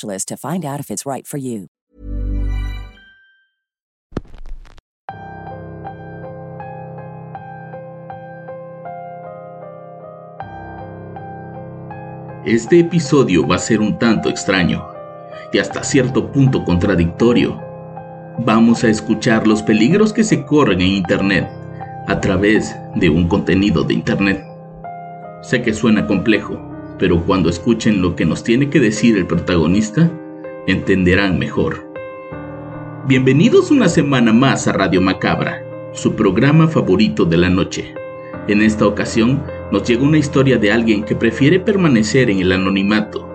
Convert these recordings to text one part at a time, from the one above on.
to find out if it's right. Este episodio va a ser un tanto extraño y hasta cierto punto contradictorio. Vamos a escuchar los peligros que se corren en Internet a través de un contenido de Internet. Sé que suena complejo, pero cuando escuchen lo que nos tiene que decir el protagonista, entenderán mejor. Bienvenidos una semana más a Radio Macabra, su programa favorito de la noche. En esta ocasión nos llega una historia de alguien que prefiere permanecer en el anonimato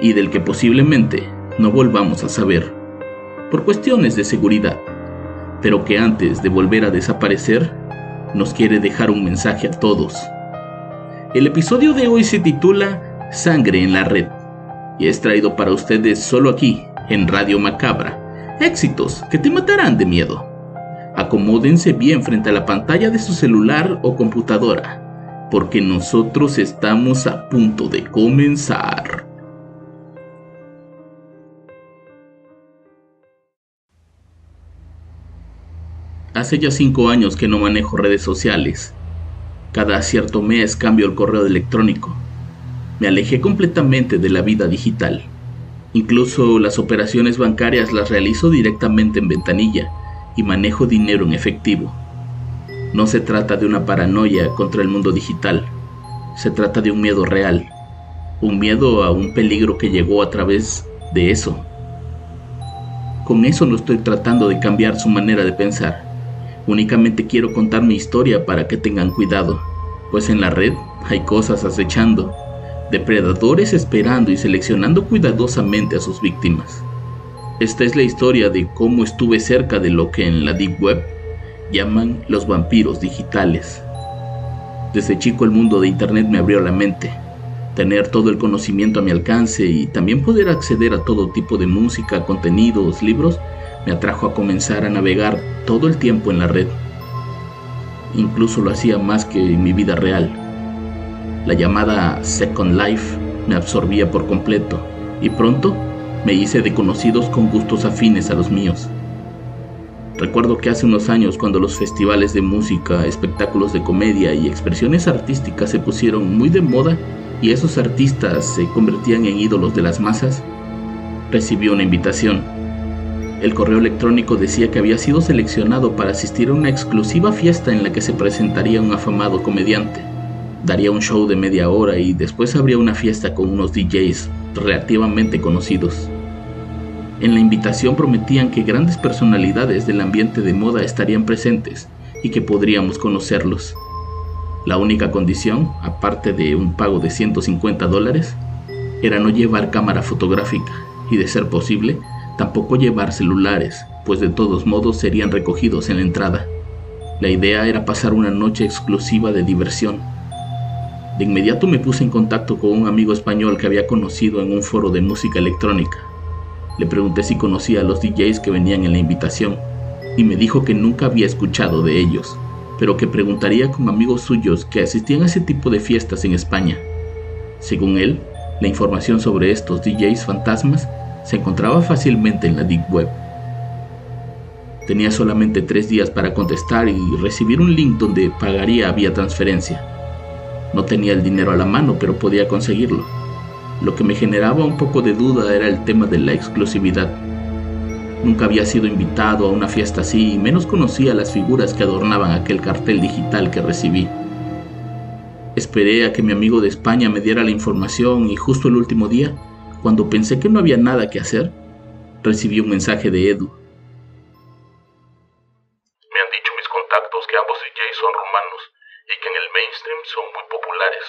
y del que posiblemente no volvamos a saber, por cuestiones de seguridad, pero que antes de volver a desaparecer, nos quiere dejar un mensaje a todos. El episodio de hoy se titula Sangre en la Red y es traído para ustedes solo aquí, en Radio Macabra. Éxitos que te matarán de miedo. Acomódense bien frente a la pantalla de su celular o computadora, porque nosotros estamos a punto de comenzar. Hace ya cinco años que no manejo redes sociales. Cada cierto mes cambio el correo electrónico. Me alejé completamente de la vida digital. Incluso las operaciones bancarias las realizo directamente en ventanilla y manejo dinero en efectivo. No se trata de una paranoia contra el mundo digital, se trata de un miedo real, un miedo a un peligro que llegó a través de eso. Con eso no estoy tratando de cambiar su manera de pensar. Únicamente quiero contar mi historia para que tengan cuidado, pues en la red hay cosas acechando, depredadores esperando y seleccionando cuidadosamente a sus víctimas. Esta es la historia de cómo estuve cerca de lo que en la Deep Web llaman los vampiros digitales. Desde chico el mundo de Internet me abrió la mente. Tener todo el conocimiento a mi alcance y también poder acceder a todo tipo de música, contenidos, libros, me atrajo a comenzar a navegar todo el tiempo en la red. Incluso lo hacía más que en mi vida real. La llamada Second Life me absorbía por completo y pronto me hice de conocidos con gustos afines a los míos. Recuerdo que hace unos años cuando los festivales de música, espectáculos de comedia y expresiones artísticas se pusieron muy de moda y esos artistas se convertían en ídolos de las masas, recibí una invitación el correo electrónico decía que había sido seleccionado para asistir a una exclusiva fiesta en la que se presentaría un afamado comediante. Daría un show de media hora y después habría una fiesta con unos DJs relativamente conocidos. En la invitación prometían que grandes personalidades del ambiente de moda estarían presentes y que podríamos conocerlos. La única condición, aparte de un pago de 150 dólares, era no llevar cámara fotográfica y, de ser posible, Tampoco llevar celulares, pues de todos modos serían recogidos en la entrada. La idea era pasar una noche exclusiva de diversión. De inmediato me puse en contacto con un amigo español que había conocido en un foro de música electrónica. Le pregunté si conocía a los DJs que venían en la invitación y me dijo que nunca había escuchado de ellos, pero que preguntaría con amigos suyos que asistían a ese tipo de fiestas en España. Según él, la información sobre estos DJs fantasmas se encontraba fácilmente en la Deep Web. Tenía solamente tres días para contestar y recibir un link donde pagaría vía transferencia. No tenía el dinero a la mano, pero podía conseguirlo. Lo que me generaba un poco de duda era el tema de la exclusividad, Nunca había sido invitado a una fiesta así y menos conocía las figuras que adornaban aquel cartel digital que recibí. Esperé a que mi amigo de España me diera la información y justo el último día, cuando pensé que no había nada que hacer, recibí un mensaje de Edu. Me han dicho mis contactos que ambos DJs son rumanos y que en el mainstream son muy populares.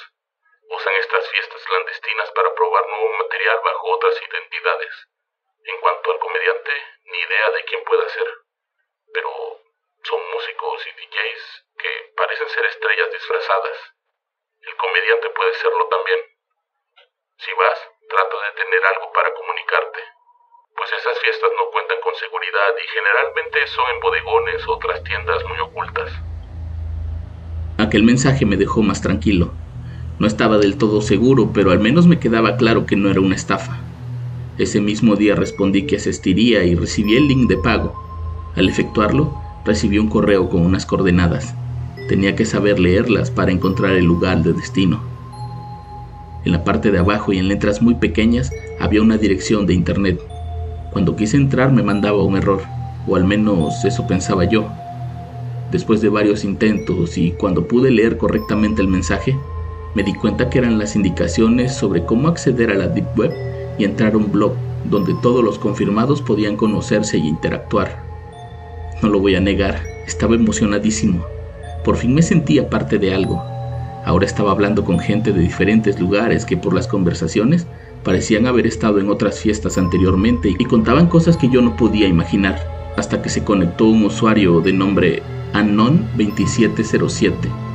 Usan estas fiestas clandestinas para probar nuevo material bajo otras identidades. En cuanto al comediante, ni idea de quién pueda ser. Pero son músicos y DJs que parecen ser estrellas disfrazadas. El comediante puede serlo también. Si vas, trata de tener algo para comunicarte, pues esas fiestas no cuentan con seguridad y generalmente son en bodegones o otras tiendas muy ocultas. Aquel mensaje me dejó más tranquilo. No estaba del todo seguro, pero al menos me quedaba claro que no era una estafa. Ese mismo día respondí que asistiría y recibí el link de pago. Al efectuarlo, recibí un correo con unas coordenadas. Tenía que saber leerlas para encontrar el lugar de destino. En la parte de abajo y en letras muy pequeñas había una dirección de internet. Cuando quise entrar me mandaba un error, o al menos eso pensaba yo. Después de varios intentos y cuando pude leer correctamente el mensaje, me di cuenta que eran las indicaciones sobre cómo acceder a la Deep Web y entrar a un blog donde todos los confirmados podían conocerse y interactuar. No lo voy a negar, estaba emocionadísimo. Por fin me sentía parte de algo. Ahora estaba hablando con gente de diferentes lugares que por las conversaciones parecían haber estado en otras fiestas anteriormente y contaban cosas que yo no podía imaginar, hasta que se conectó un usuario de nombre Anon2707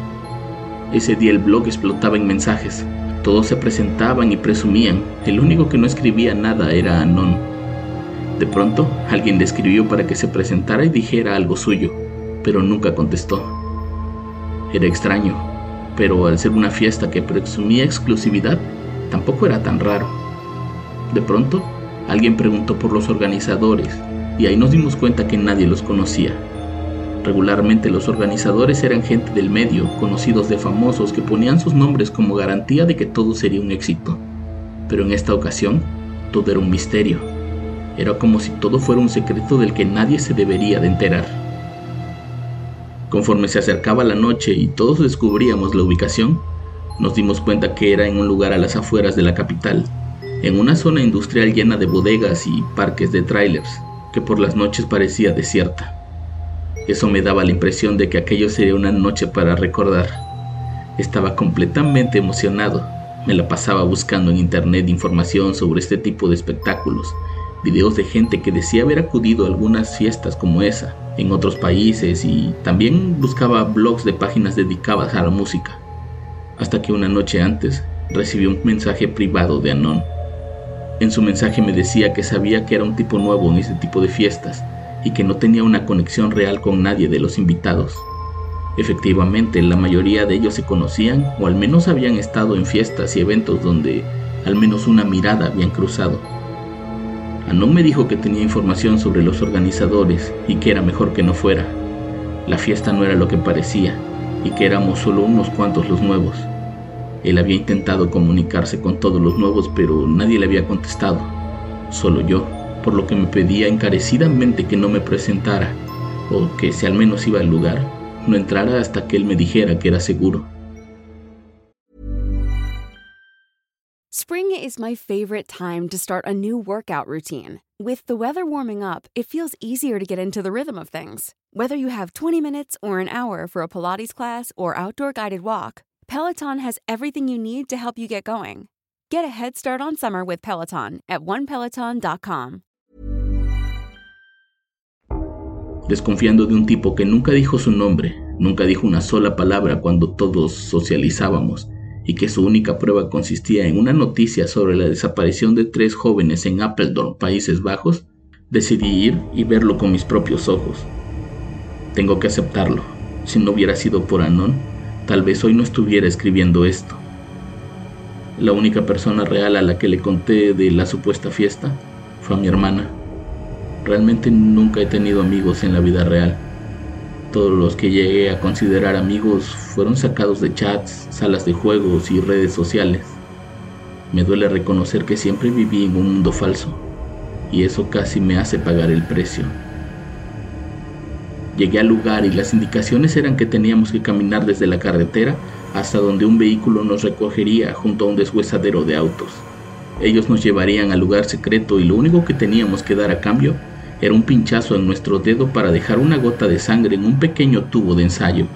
ese día el blog explotaba en mensajes. Todos se presentaban y presumían. El único que no escribía nada era Anon. De pronto, alguien le escribió para que se presentara y dijera algo suyo, pero nunca contestó. Era extraño, pero al ser una fiesta que presumía exclusividad, tampoco era tan raro. De pronto, alguien preguntó por los organizadores y ahí nos dimos cuenta que nadie los conocía. Regularmente los organizadores eran gente del medio, conocidos de famosos que ponían sus nombres como garantía de que todo sería un éxito. Pero en esta ocasión, todo era un misterio. Era como si todo fuera un secreto del que nadie se debería de enterar. Conforme se acercaba la noche y todos descubríamos la ubicación, nos dimos cuenta que era en un lugar a las afueras de la capital, en una zona industrial llena de bodegas y parques de trailers, que por las noches parecía desierta. Eso me daba la impresión de que aquello sería una noche para recordar. Estaba completamente emocionado. Me la pasaba buscando en internet información sobre este tipo de espectáculos, videos de gente que decía haber acudido a algunas fiestas como esa en otros países y también buscaba blogs de páginas dedicadas a la música. Hasta que una noche antes recibí un mensaje privado de Anon. En su mensaje me decía que sabía que era un tipo nuevo en ese tipo de fiestas y que no tenía una conexión real con nadie de los invitados. Efectivamente, la mayoría de ellos se conocían o al menos habían estado en fiestas y eventos donde al menos una mirada habían cruzado. Anon me dijo que tenía información sobre los organizadores y que era mejor que no fuera. La fiesta no era lo que parecía y que éramos solo unos cuantos los nuevos. Él había intentado comunicarse con todos los nuevos pero nadie le había contestado, solo yo por lo que me pedía encarecidamente que no me presentara, o que si al menos iba al lugar, no entrara hasta que él me dijera que era seguro. Spring is my favorite time to start a new workout routine. With the weather warming up, it feels easier to get into the rhythm of things. Whether you have 20 minutes or an hour for a Pilates class or outdoor guided walk, Peloton has everything you need to help you get going. Get a head start on summer with Peloton at onepeloton.com. desconfiando de un tipo que nunca dijo su nombre, nunca dijo una sola palabra cuando todos socializábamos, y que su única prueba consistía en una noticia sobre la desaparición de tres jóvenes en Apeldoorn, Países Bajos, decidí ir y verlo con mis propios ojos. Tengo que aceptarlo. Si no hubiera sido por Anon, tal vez hoy no estuviera escribiendo esto. La única persona real a la que le conté de la supuesta fiesta fue a mi hermana. Realmente nunca he tenido amigos en la vida real. Todos los que llegué a considerar amigos fueron sacados de chats, salas de juegos y redes sociales. Me duele reconocer que siempre viví en un mundo falso y eso casi me hace pagar el precio. Llegué al lugar y las indicaciones eran que teníamos que caminar desde la carretera hasta donde un vehículo nos recogería junto a un deshuesadero de autos. Ellos nos llevarían al lugar secreto y lo único que teníamos que dar a cambio era un pinchazo en nuestro dedo para dejar una gota de sangre en un pequeño tubo de ensayo.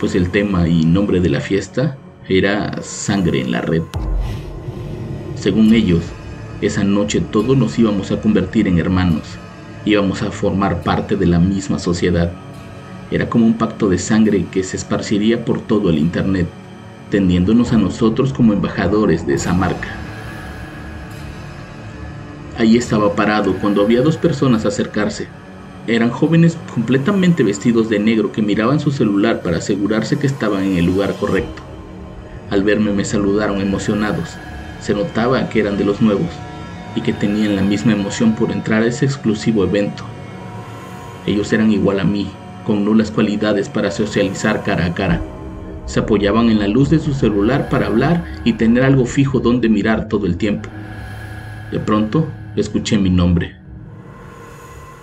Pues el tema y nombre de la fiesta era sangre en la red. Según ellos, esa noche todos nos íbamos a convertir en hermanos, íbamos a formar parte de la misma sociedad. Era como un pacto de sangre que se esparciría por todo el Internet, tendiéndonos a nosotros como embajadores de esa marca. Ahí estaba parado cuando había dos personas acercarse. Eran jóvenes completamente vestidos de negro que miraban su celular para asegurarse que estaban en el lugar correcto. Al verme me saludaron emocionados. Se notaba que eran de los nuevos y que tenían la misma emoción por entrar a ese exclusivo evento. Ellos eran igual a mí, con nulas cualidades para socializar cara a cara. Se apoyaban en la luz de su celular para hablar y tener algo fijo donde mirar todo el tiempo. De pronto, escuché mi nombre.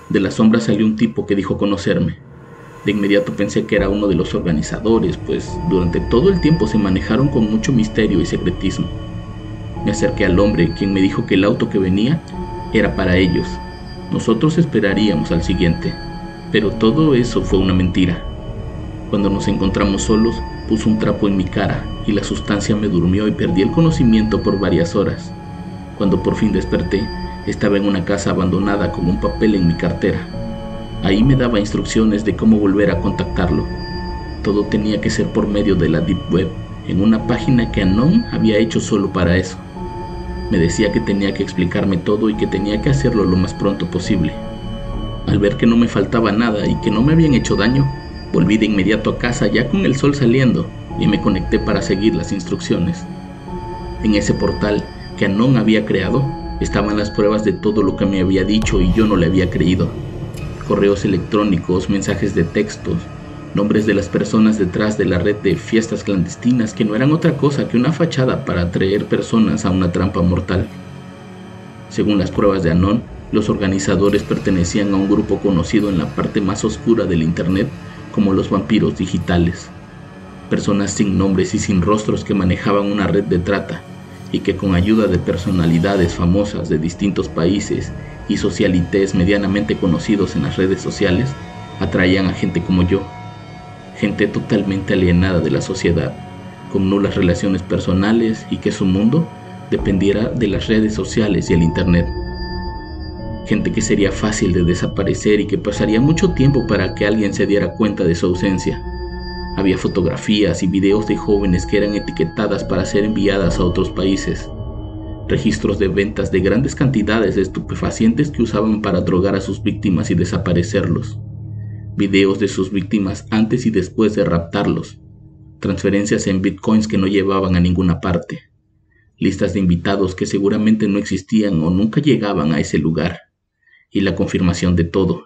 De la sombra salió un tipo que dijo conocerme. De inmediato pensé que era uno de los organizadores, pues durante todo el tiempo se manejaron con mucho misterio y secretismo. Me acerqué al hombre, quien me dijo que el auto que venía era para ellos. Nosotros esperaríamos al siguiente. Pero todo eso fue una mentira. Cuando nos encontramos solos, puso un trapo en mi cara y la sustancia me durmió y perdí el conocimiento por varias horas. Cuando por fin desperté, estaba en una casa abandonada con un papel en mi cartera. Ahí me daba instrucciones de cómo volver a contactarlo. Todo tenía que ser por medio de la Deep Web, en una página que Anon había hecho solo para eso. Me decía que tenía que explicarme todo y que tenía que hacerlo lo más pronto posible. Al ver que no me faltaba nada y que no me habían hecho daño, volví de inmediato a casa ya con el sol saliendo y me conecté para seguir las instrucciones. En ese portal que Anon había creado estaban las pruebas de todo lo que me había dicho y yo no le había creído. Correos electrónicos, mensajes de textos, nombres de las personas detrás de la red de fiestas clandestinas que no eran otra cosa que una fachada para atraer personas a una trampa mortal. Según las pruebas de Anon, los organizadores pertenecían a un grupo conocido en la parte más oscura del Internet como los vampiros digitales, personas sin nombres y sin rostros que manejaban una red de trata y que con ayuda de personalidades famosas de distintos países y socialites medianamente conocidos en las redes sociales, atraían a gente como yo, gente totalmente alienada de la sociedad, con nulas relaciones personales y que su mundo dependiera de las redes sociales y el Internet. Gente que sería fácil de desaparecer y que pasaría mucho tiempo para que alguien se diera cuenta de su ausencia. Había fotografías y videos de jóvenes que eran etiquetadas para ser enviadas a otros países. Registros de ventas de grandes cantidades de estupefacientes que usaban para drogar a sus víctimas y desaparecerlos. Videos de sus víctimas antes y después de raptarlos, transferencias en bitcoins que no llevaban a ninguna parte, listas de invitados que seguramente no existían o nunca llegaban a ese lugar, y la confirmación de todo,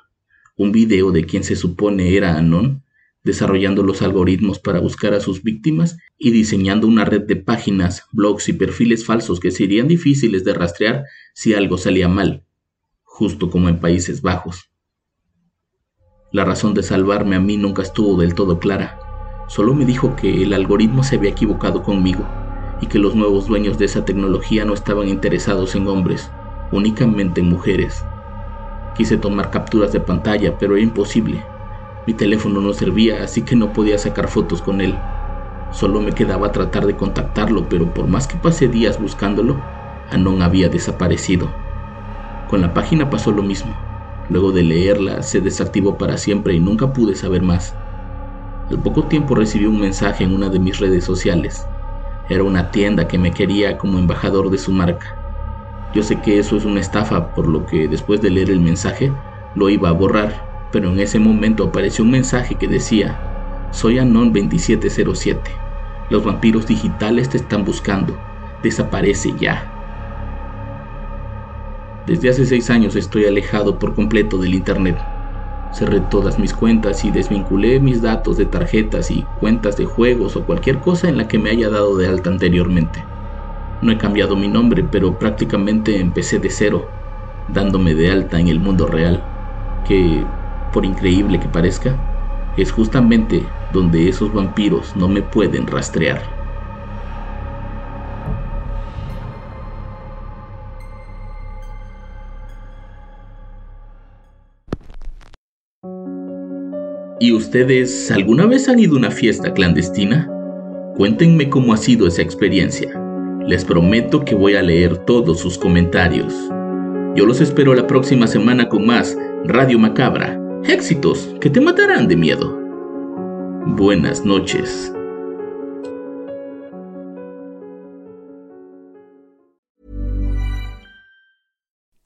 un video de quien se supone era Anon, desarrollando los algoritmos para buscar a sus víctimas y diseñando una red de páginas, blogs y perfiles falsos que serían difíciles de rastrear si algo salía mal, justo como en Países Bajos. La razón de salvarme a mí nunca estuvo del todo clara. Solo me dijo que el algoritmo se había equivocado conmigo y que los nuevos dueños de esa tecnología no estaban interesados en hombres, únicamente en mujeres. Quise tomar capturas de pantalla, pero era imposible. Mi teléfono no servía, así que no podía sacar fotos con él. Solo me quedaba tratar de contactarlo, pero por más que pasé días buscándolo, Anon había desaparecido. Con la página pasó lo mismo. Luego de leerla, se desactivó para siempre y nunca pude saber más. Al poco tiempo recibí un mensaje en una de mis redes sociales. Era una tienda que me quería como embajador de su marca. Yo sé que eso es una estafa, por lo que después de leer el mensaje lo iba a borrar, pero en ese momento apareció un mensaje que decía, soy Anon 2707. Los vampiros digitales te están buscando. Desaparece ya. Desde hace seis años estoy alejado por completo del Internet. Cerré todas mis cuentas y desvinculé mis datos de tarjetas y cuentas de juegos o cualquier cosa en la que me haya dado de alta anteriormente. No he cambiado mi nombre, pero prácticamente empecé de cero. dándome de alta en el mundo real, que, por increíble que parezca, es justamente donde esos vampiros no me pueden rastrear. ¿Y ustedes alguna vez han ido a una fiesta clandestina? Cuéntenme cómo ha sido esa experiencia. Les prometo que voy a leer todos sus comentarios. Yo los espero la próxima semana con más Radio Macabra. Éxitos que te matarán de miedo. Buenas noches.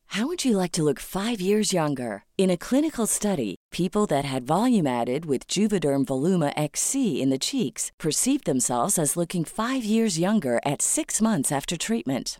How would you like to look five years younger? In a clinical study, people that had volume added with Juvederm Voluma XC in the cheeks perceived themselves as looking five years younger at six months after treatment.